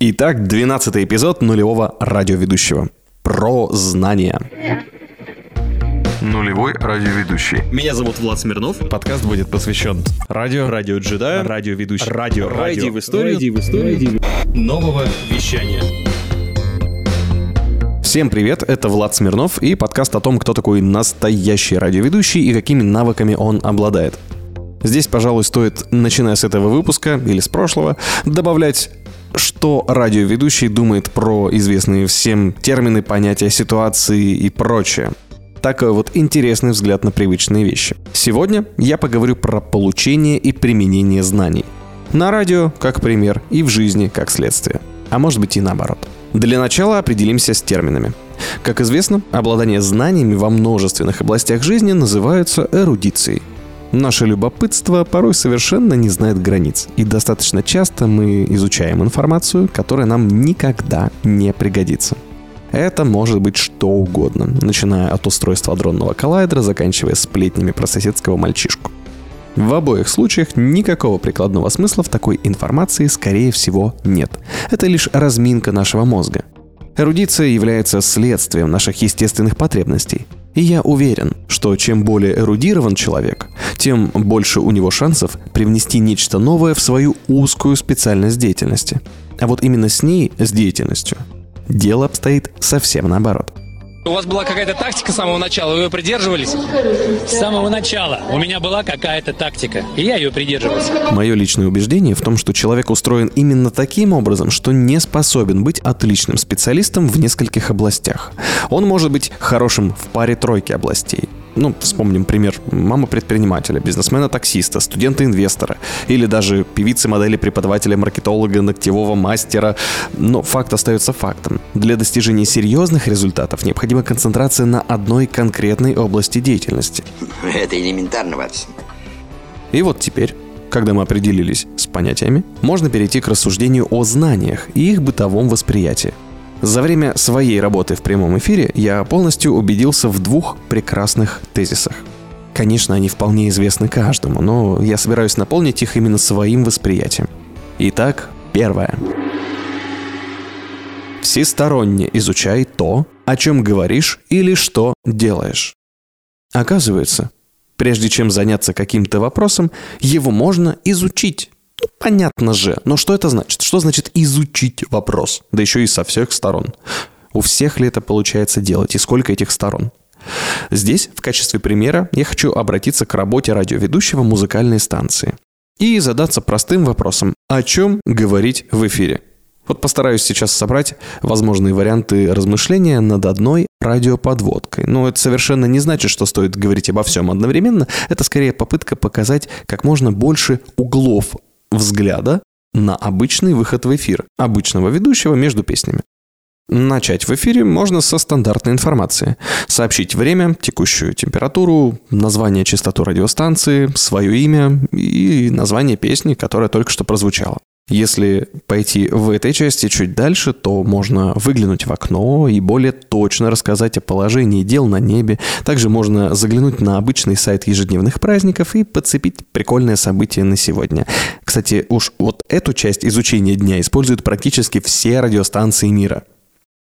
Итак, 12 эпизод нулевого радиоведущего. Про знания. Нулевой радиоведущий. Меня зовут Влад Смирнов. Подкаст будет посвящен радио, Радио джедая. радиоведущий, Радио. радио в историю. Радио в историю. Нового вещания. Всем привет, это Влад Смирнов и подкаст о том, кто такой настоящий радиоведущий и какими навыками он обладает. Здесь, пожалуй, стоит, начиная с этого выпуска или с прошлого, добавлять что радиоведущий думает про известные всем термины, понятия, ситуации и прочее. Такой вот интересный взгляд на привычные вещи. Сегодня я поговорю про получение и применение знаний. На радио, как пример, и в жизни, как следствие. А может быть и наоборот. Для начала определимся с терминами. Как известно, обладание знаниями во множественных областях жизни называются эрудицией. Наше любопытство порой совершенно не знает границ, и достаточно часто мы изучаем информацию, которая нам никогда не пригодится. Это может быть что угодно, начиная от устройства адронного коллайдера, заканчивая сплетнями про соседского мальчишку. В обоих случаях никакого прикладного смысла в такой информации, скорее всего, нет. Это лишь разминка нашего мозга. Эрудиция является следствием наших естественных потребностей. И я уверен, что чем более эрудирован человек, тем больше у него шансов привнести нечто новое в свою узкую специальность деятельности. А вот именно с ней, с деятельностью, дело обстоит совсем наоборот. У вас была какая-то тактика с самого начала, вы ее придерживались? С самого начала у меня была какая-то тактика, и я ее придерживался. Мое личное убеждение в том, что человек устроен именно таким образом, что не способен быть отличным специалистом в нескольких областях. Он может быть хорошим в паре тройки областей. Ну, вспомним пример мамы предпринимателя, бизнесмена-таксиста, студента-инвестора или даже певицы, модели, преподавателя, маркетолога, ногтевого мастера. Но факт остается фактом. Для достижения серьезных результатов необходима концентрация на одной конкретной области деятельности. Это элементарно, Ватсон. И вот теперь, когда мы определились с понятиями, можно перейти к рассуждению о знаниях и их бытовом восприятии. За время своей работы в прямом эфире я полностью убедился в двух прекрасных тезисах. Конечно, они вполне известны каждому, но я собираюсь наполнить их именно своим восприятием. Итак, первое. Всесторонне изучай то, о чем говоришь или что делаешь. Оказывается, прежде чем заняться каким-то вопросом, его можно изучить. Ну, понятно же, но что это значит? Что значит изучить вопрос? Да еще и со всех сторон. У всех ли это получается делать и сколько этих сторон? Здесь, в качестве примера, я хочу обратиться к работе радиоведущего музыкальной станции и задаться простым вопросом, о чем говорить в эфире. Вот постараюсь сейчас собрать возможные варианты размышления над одной радиоподводкой. Но это совершенно не значит, что стоит говорить обо всем одновременно. Это скорее попытка показать как можно больше углов взгляда на обычный выход в эфир обычного ведущего между песнями. Начать в эфире можно со стандартной информации. Сообщить время, текущую температуру, название частоту радиостанции, свое имя и название песни, которая только что прозвучала. Если пойти в этой части чуть дальше, то можно выглянуть в окно и более точно рассказать о положении дел на небе. Также можно заглянуть на обычный сайт ежедневных праздников и подцепить прикольное событие на сегодня. Кстати, уж вот эту часть изучения дня используют практически все радиостанции мира.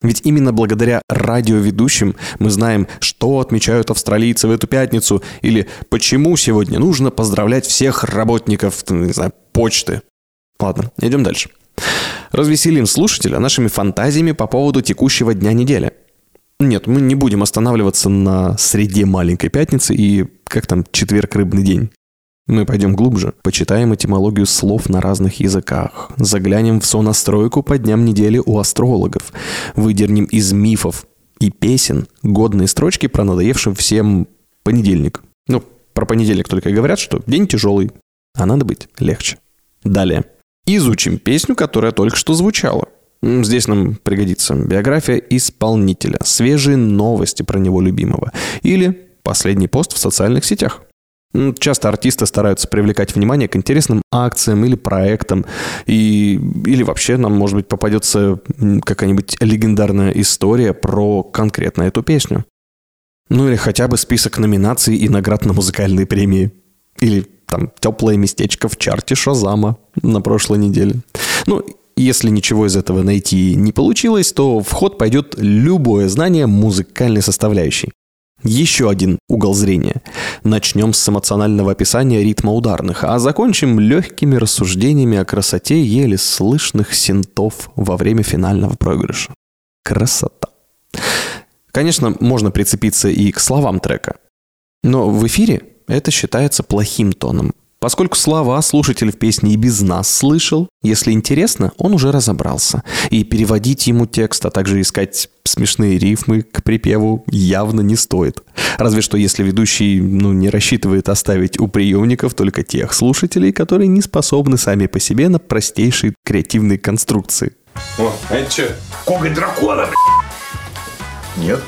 Ведь именно благодаря радиоведущим мы знаем, что отмечают австралийцы в эту пятницу, или почему сегодня нужно поздравлять всех работников, не знаю, почты. Ладно, идем дальше. Развеселим слушателя нашими фантазиями по поводу текущего дня недели. Нет, мы не будем останавливаться на среде маленькой пятницы и как там четверг рыбный день. Мы пойдем глубже, почитаем этимологию слов на разных языках, заглянем в сонастройку по дням недели у астрологов, выдернем из мифов и песен годные строчки про надоевший всем понедельник. Ну, про понедельник только и говорят, что день тяжелый, а надо быть легче. Далее. Изучим песню, которая только что звучала. Здесь нам пригодится биография исполнителя, свежие новости про него любимого или последний пост в социальных сетях. Часто артисты стараются привлекать внимание к интересным акциям или проектам, и, или вообще нам, может быть, попадется какая-нибудь легендарная история про конкретно эту песню. Ну или хотя бы список номинаций и наград на музыкальные премии. Или там теплое местечко в чарте Шазама на прошлой неделе. Ну, если ничего из этого найти не получилось, то в ход пойдет любое знание музыкальной составляющей. Еще один угол зрения. Начнем с эмоционального описания ритма ударных, а закончим легкими рассуждениями о красоте еле слышных синтов во время финального проигрыша. Красота. Конечно, можно прицепиться и к словам трека. Но в эфире это считается плохим тоном. Поскольку слова слушатель в песне и без нас слышал, если интересно, он уже разобрался. И переводить ему текст, а также искать смешные рифмы к припеву явно не стоит. Разве что если ведущий ну, не рассчитывает оставить у приемников только тех слушателей, которые не способны сами по себе на простейшие креативные конструкции. О, а это что? Коготь дракона, Нет.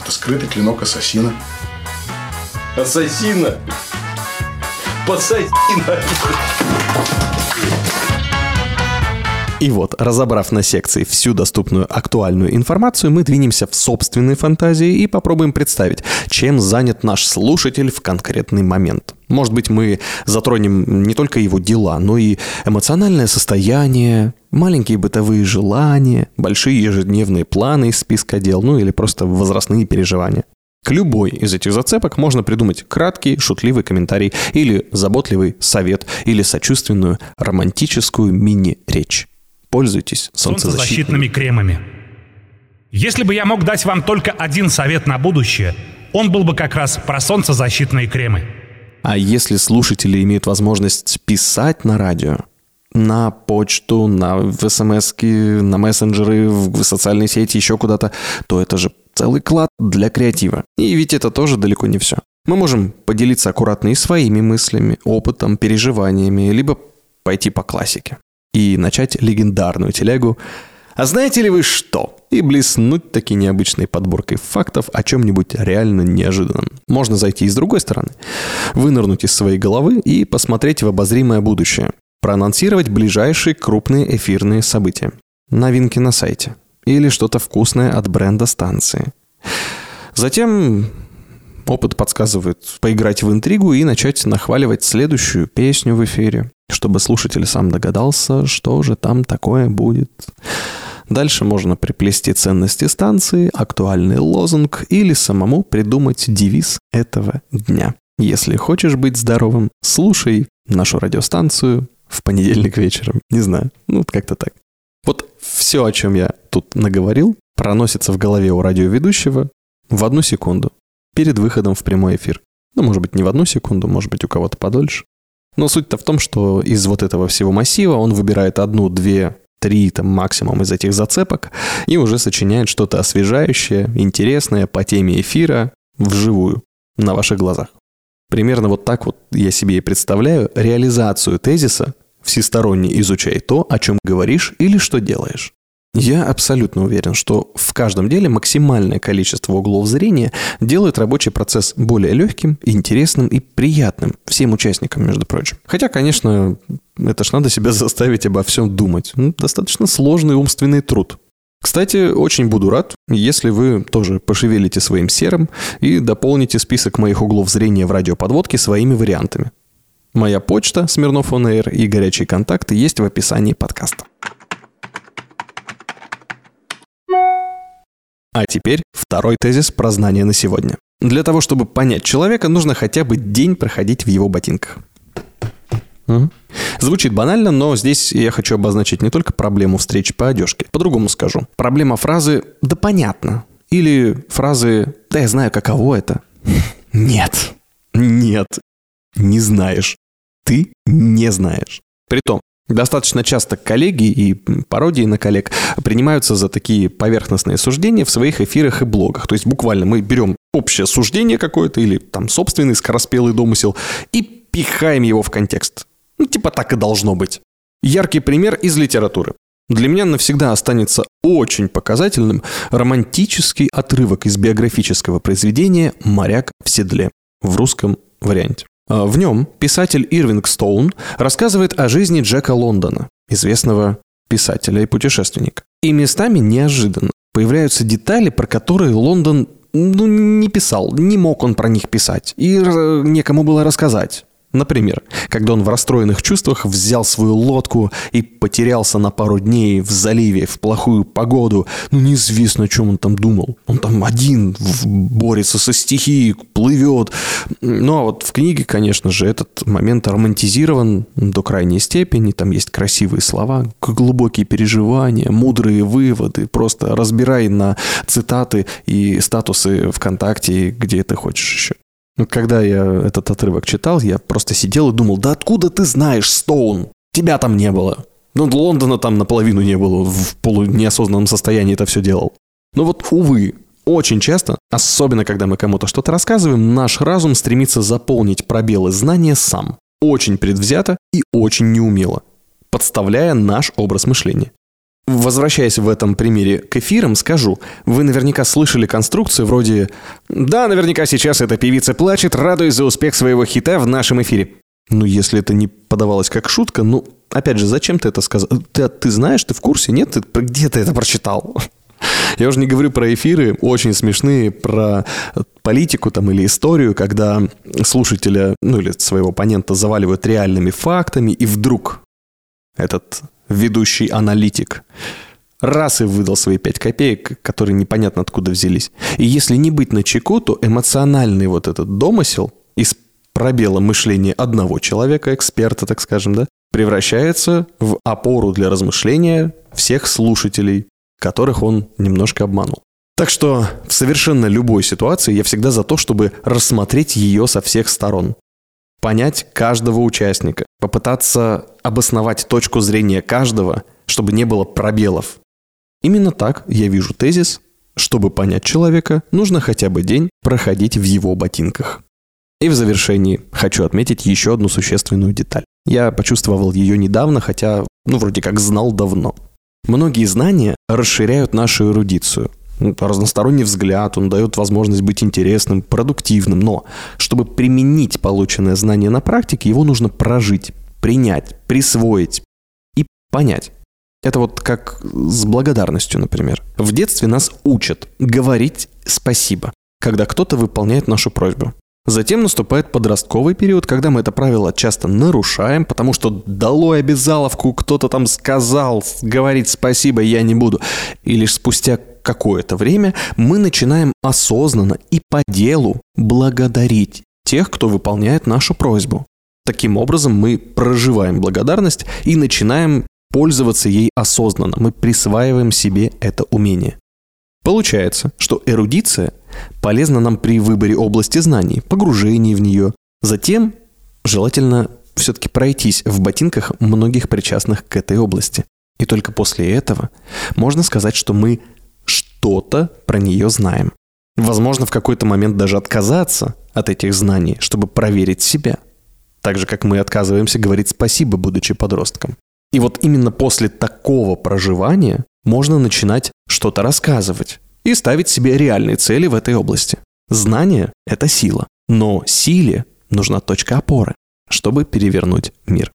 Это скрытый клинок ассасина. Ассасина. Пассатина. И вот, разобрав на секции всю доступную актуальную информацию, мы двинемся в собственной фантазии и попробуем представить, чем занят наш слушатель в конкретный момент. Может быть, мы затронем не только его дела, но и эмоциональное состояние, маленькие бытовые желания, большие ежедневные планы из списка дел, ну или просто возрастные переживания. К любой из этих зацепок можно придумать краткий, шутливый комментарий или заботливый совет или сочувственную романтическую мини-речь. Пользуйтесь солнцезащитными. солнцезащитными кремами. Если бы я мог дать вам только один совет на будущее, он был бы как раз про солнцезащитные кремы. А если слушатели имеют возможность писать на радио, на почту, на в смс на мессенджеры, в социальные сети, еще куда-то, то это же целый клад для креатива. И ведь это тоже далеко не все. Мы можем поделиться аккуратно и своими мыслями, опытом, переживаниями, либо пойти по классике и начать легендарную телегу «А знаете ли вы что?» и блеснуть таки необычной подборкой фактов о чем-нибудь реально неожиданном. Можно зайти и с другой стороны, вынырнуть из своей головы и посмотреть в обозримое будущее, проанонсировать ближайшие крупные эфирные события, новинки на сайте или что-то вкусное от бренда станции. Затем опыт подсказывает поиграть в интригу и начать нахваливать следующую песню в эфире, чтобы слушатель сам догадался, что же там такое будет. Дальше можно приплести ценности станции, актуальный лозунг или самому придумать девиз этого дня. Если хочешь быть здоровым, слушай нашу радиостанцию в понедельник вечером. Не знаю, ну как-то так. Все, о чем я тут наговорил, проносится в голове у радиоведущего в одну секунду перед выходом в прямой эфир. Ну, может быть, не в одну секунду, может быть, у кого-то подольше. Но суть-то в том, что из вот этого всего массива он выбирает одну, две, три там максимум из этих зацепок и уже сочиняет что-то освежающее, интересное по теме эфира вживую, на ваших глазах. Примерно вот так вот я себе и представляю реализацию тезиса «всесторонне изучай то, о чем говоришь или что делаешь». Я абсолютно уверен, что в каждом деле максимальное количество углов зрения делает рабочий процесс более легким, интересным и приятным всем участникам, между прочим. Хотя, конечно, это ж надо себя заставить обо всем думать. Ну, достаточно сложный умственный труд. Кстати, очень буду рад, если вы тоже пошевелите своим серым и дополните список моих углов зрения в радиоподводке своими вариантами. Моя почта Смирнов On Air и горячие контакты есть в описании подкаста. А теперь второй тезис про знания на сегодня. Для того, чтобы понять человека, нужно хотя бы день проходить в его ботинках. Звучит банально, но здесь я хочу обозначить не только проблему встречи по одежке. По-другому скажу. Проблема фразы «да понятно». Или фразы «да я знаю, каково это». Нет. Нет. Не знаешь. Ты не знаешь. Притом, Достаточно часто коллеги и пародии на коллег принимаются за такие поверхностные суждения в своих эфирах и блогах. То есть буквально мы берем общее суждение какое-то или там собственный скороспелый домысел и пихаем его в контекст. Ну, типа так и должно быть. Яркий пример из литературы. Для меня навсегда останется очень показательным романтический отрывок из биографического произведения «Моряк в седле» в русском варианте. А, в нем писатель Ирвинг Стоун рассказывает о жизни Джека Лондона, известного писателя и путешественника. И местами неожиданно появляются детали, про которые Лондон ну, не писал, не мог он про них писать, и некому было рассказать. Например, когда он в расстроенных чувствах взял свою лодку и потерялся на пару дней в заливе в плохую погоду. Ну, неизвестно, о чем он там думал. Он там один борется со стихией, плывет. Ну, а вот в книге, конечно же, этот момент романтизирован до крайней степени. Там есть красивые слова, глубокие переживания, мудрые выводы. Просто разбирай на цитаты и статусы ВКонтакте, где ты хочешь еще. Ну, когда я этот отрывок читал, я просто сидел и думал, да откуда ты знаешь, Стоун? Тебя там не было. Ну, Лондона там наполовину не было, в полунеосознанном состоянии это все делал. Но вот, увы, очень часто, особенно когда мы кому-то что-то рассказываем, наш разум стремится заполнить пробелы знания сам. Очень предвзято и очень неумело, подставляя наш образ мышления. Возвращаясь в этом примере к эфирам, скажу, вы наверняка слышали конструкцию вроде «Да, наверняка сейчас эта певица плачет, радуясь за успех своего хита в нашем эфире». Ну, если это не подавалось как шутка, ну, опять же, зачем ты это сказал? Ты, ты знаешь, ты в курсе? Нет? Ты, где ты это прочитал? Я уже не говорю про эфиры, очень смешные, про политику там или историю, когда слушателя, ну или своего оппонента заваливают реальными фактами, и вдруг этот ведущий аналитик. Раз и выдал свои 5 копеек, которые непонятно откуда взялись. И если не быть на чеку, то эмоциональный вот этот домысел из пробела мышления одного человека, эксперта, так скажем, да, превращается в опору для размышления всех слушателей, которых он немножко обманул. Так что в совершенно любой ситуации я всегда за то, чтобы рассмотреть ее со всех сторон понять каждого участника, попытаться обосновать точку зрения каждого, чтобы не было пробелов. Именно так я вижу тезис «Чтобы понять человека, нужно хотя бы день проходить в его ботинках». И в завершении хочу отметить еще одну существенную деталь. Я почувствовал ее недавно, хотя, ну, вроде как знал давно. Многие знания расширяют нашу эрудицию, разносторонний взгляд, он дает возможность быть интересным, продуктивным. Но чтобы применить полученное знание на практике, его нужно прожить, принять, присвоить и понять. Это вот как с благодарностью, например. В детстве нас учат говорить спасибо, когда кто-то выполняет нашу просьбу. Затем наступает подростковый период, когда мы это правило часто нарушаем, потому что долой обязаловку, кто-то там сказал, говорить спасибо я не буду. И лишь спустя какое-то время мы начинаем осознанно и по делу благодарить тех, кто выполняет нашу просьбу. Таким образом, мы проживаем благодарность и начинаем пользоваться ей осознанно. Мы присваиваем себе это умение. Получается, что эрудиция полезна нам при выборе области знаний, погружении в нее. Затем желательно все-таки пройтись в ботинках многих причастных к этой области. И только после этого можно сказать, что мы что-то про нее знаем. Возможно, в какой-то момент даже отказаться от этих знаний, чтобы проверить себя. Так же, как мы отказываемся говорить спасибо, будучи подростком. И вот именно после такого проживания можно начинать что-то рассказывать и ставить себе реальные цели в этой области. Знание – это сила, но силе нужна точка опоры, чтобы перевернуть мир.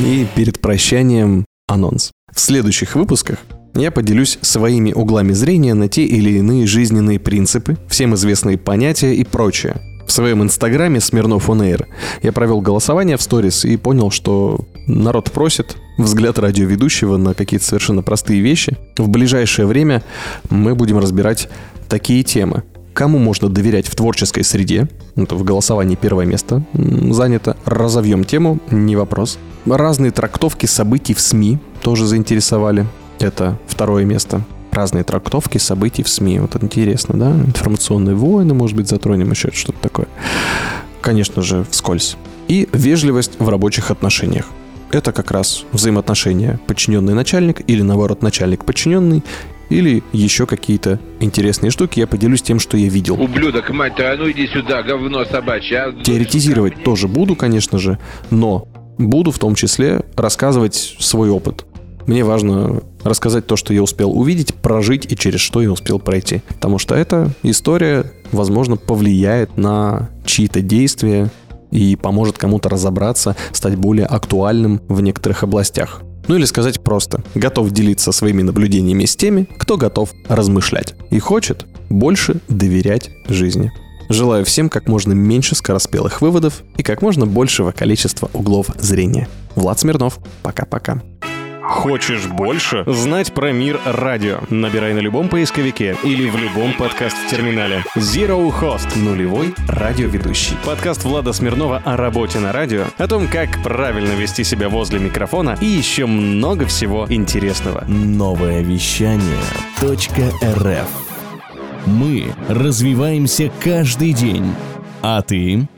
И перед прощанием анонс. В следующих выпусках я поделюсь своими углами зрения на те или иные жизненные принципы, всем известные понятия и прочее. В своем инстаграме Смирнов On Air я провел голосование в сторис и понял, что народ просит взгляд радиоведущего на какие-то совершенно простые вещи. В ближайшее время мы будем разбирать такие темы. Кому можно доверять в творческой среде? Это в голосовании первое место занято. Разовьем тему, не вопрос. Разные трактовки событий в СМИ тоже заинтересовали. Это второе место. Разные трактовки событий в СМИ. Вот интересно, да? Информационные войны, может быть, затронем еще что-то такое. Конечно же, вскользь. И вежливость в рабочих отношениях. Это как раз взаимоотношения подчиненный начальник или наоборот начальник подчиненный или еще какие-то интересные штуки, я поделюсь тем, что я видел. Ублюдок, мать твою, а ну иди сюда, говно собачье. А... Теоретизировать тоже буду, конечно же, но буду в том числе рассказывать свой опыт. Мне важно рассказать то, что я успел увидеть, прожить и через что я успел пройти. Потому что эта история, возможно, повлияет на чьи-то действия и поможет кому-то разобраться, стать более актуальным в некоторых областях. Ну или сказать просто, готов делиться своими наблюдениями с теми, кто готов размышлять. И хочет, больше доверять жизни. Желаю всем как можно меньше скороспелых выводов и как можно большего количества углов зрения. Влад Смирнов. Пока-пока. Хочешь больше? Знать про мир радио? Набирай на любом поисковике или в любом подкаст-терминале. Zero Host – нулевой радиоведущий. Подкаст Влада Смирнова о работе на радио, о том, как правильно вести себя возле микрофона и еще много всего интересного. Новое вещание .рф Мы развиваемся каждый день. А ты?